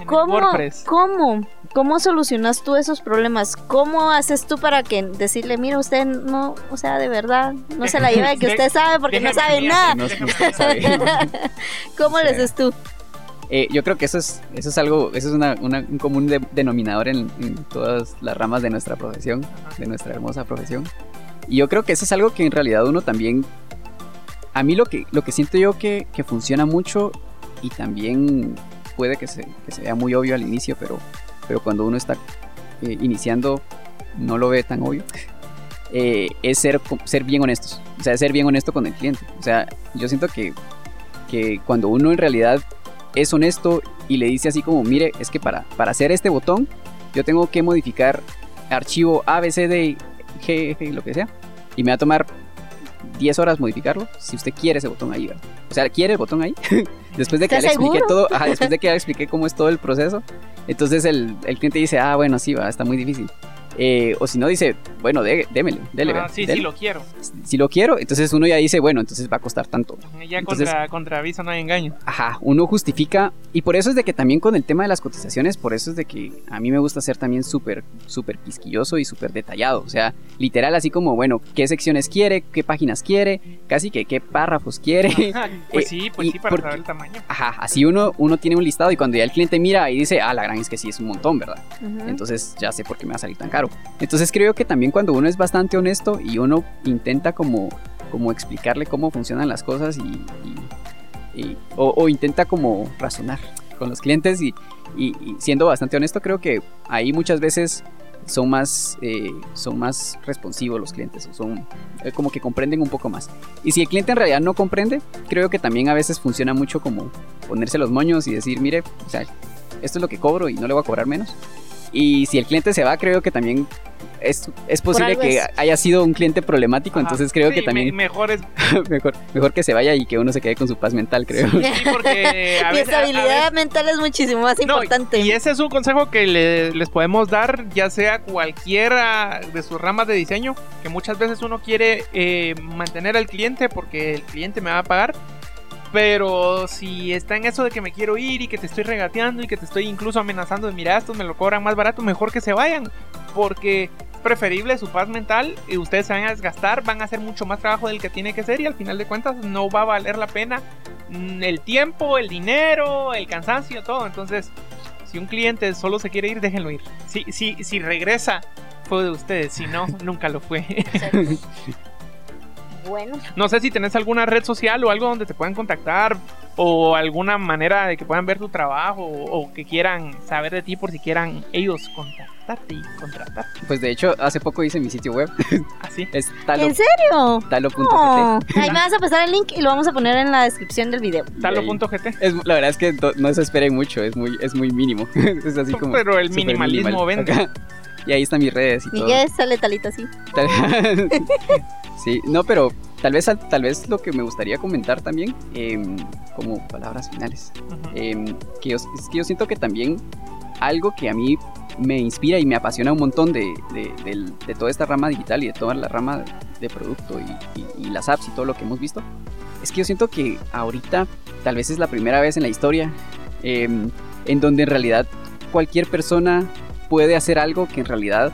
¿Cómo? ¿Cómo? ¿Cómo solucionas tú esos problemas? ¿Cómo haces tú para que decirle, mira, usted no, o sea, de verdad, no se la lleva de que usted sabe porque no sabe nada? ¿Cómo le haces tú? Eh, yo creo que eso es, eso es algo, eso es un común denominador en, todas las ramas de nuestra profesión, de nuestra hermosa profesión. Y yo creo que eso es algo que en realidad uno también, a mí lo que, lo que siento yo que, que funciona mucho y también puede que se, que se muy obvio al inicio, pero pero cuando uno está eh, iniciando no lo ve tan obvio, eh, es ser, ser bien honestos, o sea, ser bien honesto con el cliente. O sea, yo siento que, que cuando uno en realidad es honesto y le dice así como, mire, es que para, para hacer este botón, yo tengo que modificar archivo A, B, C, D, G, lo que sea, y me va a tomar 10 horas modificarlo si usted quiere ese botón ahí. O sea, quiere el botón ahí. después de que ya le expliqué todo, después de que ya le expliqué cómo es todo el proceso, entonces el, el cliente dice, ah, bueno, sí, va, está muy difícil. Eh, o si no, dice, bueno, dé, démele, dele. Ah, sí, sí lo quiero. Si lo quiero, entonces uno ya dice, bueno, entonces va a costar tanto. Ya contra, contra aviso no hay engaño. Ajá, uno justifica. Y por eso es de que también con el tema de las cotizaciones, por eso es de que a mí me gusta ser también súper, súper quisquilloso y súper detallado. O sea, literal, así como, bueno, qué secciones quiere, qué páginas quiere, casi que qué párrafos quiere. pues eh, sí, pues sí, para saber el tamaño. Ajá, así uno, uno tiene un listado y cuando ya el cliente mira y dice, ah, la gran es que sí es un montón, ¿verdad? Entonces ya sé por qué me va a salir tan caro. Entonces creo que también cuando uno es bastante honesto y uno intenta como, como explicarle cómo funcionan las cosas y, o, intenta como razonar con los clientes y, siendo bastante honesto creo que ahí muchas veces son más, eh, son más responsivos los clientes, son eh, como que comprenden un poco más. Y si el cliente en realidad no comprende, creo que también a veces funciona mucho como ponerse los moños y decir, mire, o esto es lo que cobro y no le voy a cobrar menos. Y si el cliente se va, creo que también es, es posible que haya sido un cliente problemático, entonces creo que también... mejor, es... mejor, mejor que se vaya y que uno se quede con su paz mental, creo. Sí, porque... A estabilidad mental es muchísimo más importante. Y ese es un consejo que les podemos dar, ya sea cualquiera de sus ramas de diseño, que muchas veces uno quiere eh, mantener al cliente porque el cliente me va a pagar pero si está en eso de que me quiero ir y que te estoy regateando y que te estoy incluso amenazando de mira, esto me lo cobran más barato, mejor que se vayan. Porque es preferible su paz mental y ustedes se van a desgastar, van a hacer mucho más trabajo del que tiene que ser y al final de cuentas no va a valer la pena mm, el tiempo, el dinero, el cansancio, todo. Entonces, si un cliente solo se quiere ir, déjenlo ir. Si, si, si regresa, fue de ustedes, si no, nunca lo fue. Bueno. No sé si tenés alguna red social o algo donde te puedan contactar o alguna manera de que puedan ver tu trabajo o, que quieran saber de ti por si quieran ellos contactar. contactarte y contratar. Pues de hecho, hace poco hice mi sitio web. Así. es talo, ¿En serio? talo.gt. Oh. Ahí me vas a pasar el link y lo vamos a poner en la descripción del video. Talo.gt. Es, la verdad es que no, no se esperen mucho, es muy, es muy mínimo. es así como. Pero el minimalismo minimal. vende. Y ahí están mis redes y todo. Miguel sale talito así. Tal- sí, no, pero tal vez, tal vez lo que me gustaría comentar también, em, como palabras finales, em, que yo, es que yo siento que también algo que a mí me inspira y me apasiona un montón de, de- del- de toda esta rama digital y de toda la rama de producto y, y- y las apps y todo lo que hemos visto, es que yo siento que ahorita tal vez es la primera vez en la historia em, en donde en realidad cualquier persona puede hacer algo que en realidad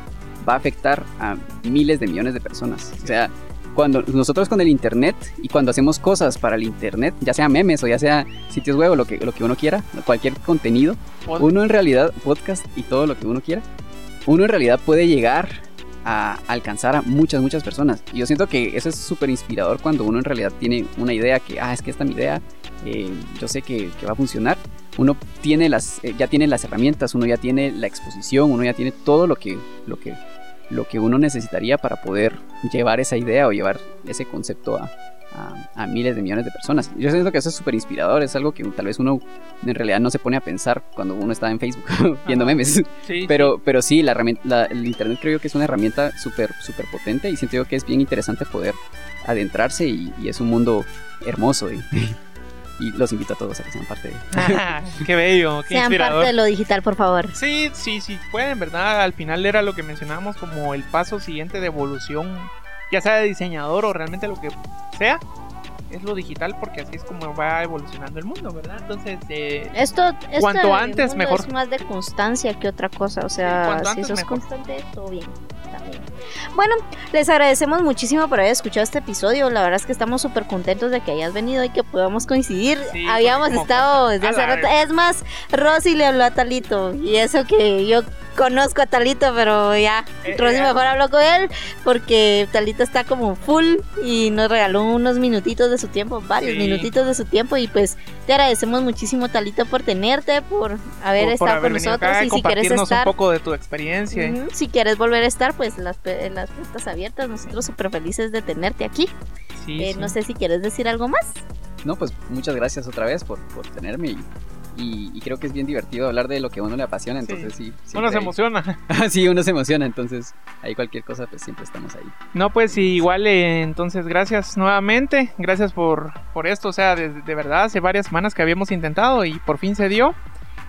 va a afectar a miles de millones de personas. O sea, cuando nosotros con el internet y cuando hacemos cosas para el internet, ya sea memes o ya sea sitios web o lo que, lo que uno quiera, cualquier contenido, uno en realidad, podcast y todo lo que uno quiera, uno en realidad puede llegar a alcanzar a muchas, muchas personas. Y yo siento que eso es súper inspirador cuando uno en realidad tiene una idea que, ah, es que esta es mi idea, eh, yo sé que, que va a funcionar. Uno tiene las, eh, ya tiene las herramientas, uno ya tiene la exposición, uno ya tiene todo lo que, lo que, lo que uno necesitaría para poder llevar esa idea o llevar ese concepto a, a- a miles de millones de personas. Yo siento que eso es súper inspirador, es algo que tal vez uno en realidad no se pone a pensar cuando uno está en Facebook viendo memes. Sí, Pero, pero sí, la herramienta, la- el internet creo yo que es una herramienta súper, súper potente y siento yo que es bien interesante poder adentrarse y, y es un mundo hermoso y, y los invito a todos a que sean parte de sí. qué bello, qué Sean inspirador. parte de lo digital, por favor. Sí, sí, sí, pueden, ¿verdad? Al final era lo que mencionábamos como el paso siguiente de evolución, ya sea de diseñador o realmente lo que sea, es lo digital porque así es como va evolucionando el mundo, ¿verdad? Entonces, eh, Esto, esto Cuanto antes, mejor. Es más de constancia que otra cosa. O Sí, sea, cuanto si antes, sos mejor. constante, todo bien. también. Bueno, les agradecemos muchísimo por haber escuchado este episodio. La verdad es que estamos súper contentos de que hayas venido y que podamos coincidir. Sí, Habíamos estado desde hace rato. Es más, Rosy le habló a Talito. Y eso que yo conozco a Talito, pero ya. Eh, Rosy eh, mejor habló con él porque Talito está como full y nos regaló unos minutitos de su tiempo, varios Sí. minutitos de su tiempo y pues te agradecemos muchísimo Talito por tenerte, por haber por- por estado haber con nosotros acá y si quieres compartirnos estar, un poco de tu experiencia. Si quieres volver a estar, pues las, pe- las puertas abiertas, nosotros súper felices de tenerte aquí. Sí, Eh, sí. No sé si quieres decir algo más. No, pues muchas gracias otra vez por, por tenerme y, y- y creo que es bien divertido hablar de lo que a uno le apasiona, entonces sí. Uno se siempre- emociona. sí, uno se emociona, entonces ahí cualquier cosa pues siempre estamos ahí. No, pues igual, eh, entonces gracias nuevamente, gracias por, por esto, o sea, de, de verdad, hace varias semanas que habíamos intentado y por fin se dio.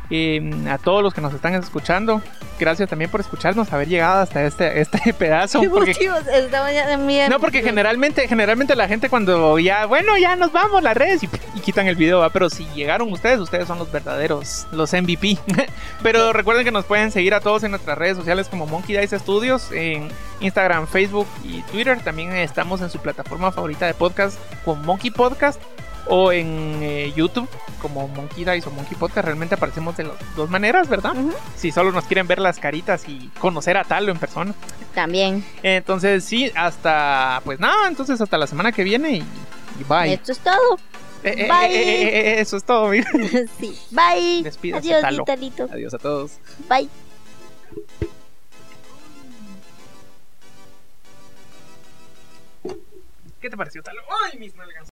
Eh, a todos los que nos están escuchando, gracias también por escucharnos, haber llegado hasta este, este pedazo. Qué Porque, ya muy no, porque generalmente, generalmente la gente cuando ya, bueno, ya nos vamos las redes y, y quitan el video, ¿va? pero si llegaron ustedes, ustedes son los verdaderos, los MVP. pero recuerden que nos pueden seguir a todos en nuestras redes sociales como Monkey Dice Studios, en Instagram, Facebook y Twitter. También estamos en su plataforma favorita de podcast con Monkey Podcast o en eh, YouTube como Monkey Dice o Monkey Podcast. Realmente aparecemos de las dos maneras, ¿verdad? Si solo nos quieren ver las caritas y conocer a Talo en persona. También. Entonces, sí, hasta. Pues nada, entonces hasta la semana que viene y, y bye. Esto es todo. Eh, eh, bye. eh, eso es todo, amigo. sí. Bye. Despídase, Adiós, Talo. Adiós a todos. Bye. ¿Qué te pareció, Talo? ¡Ay, mis nalgas!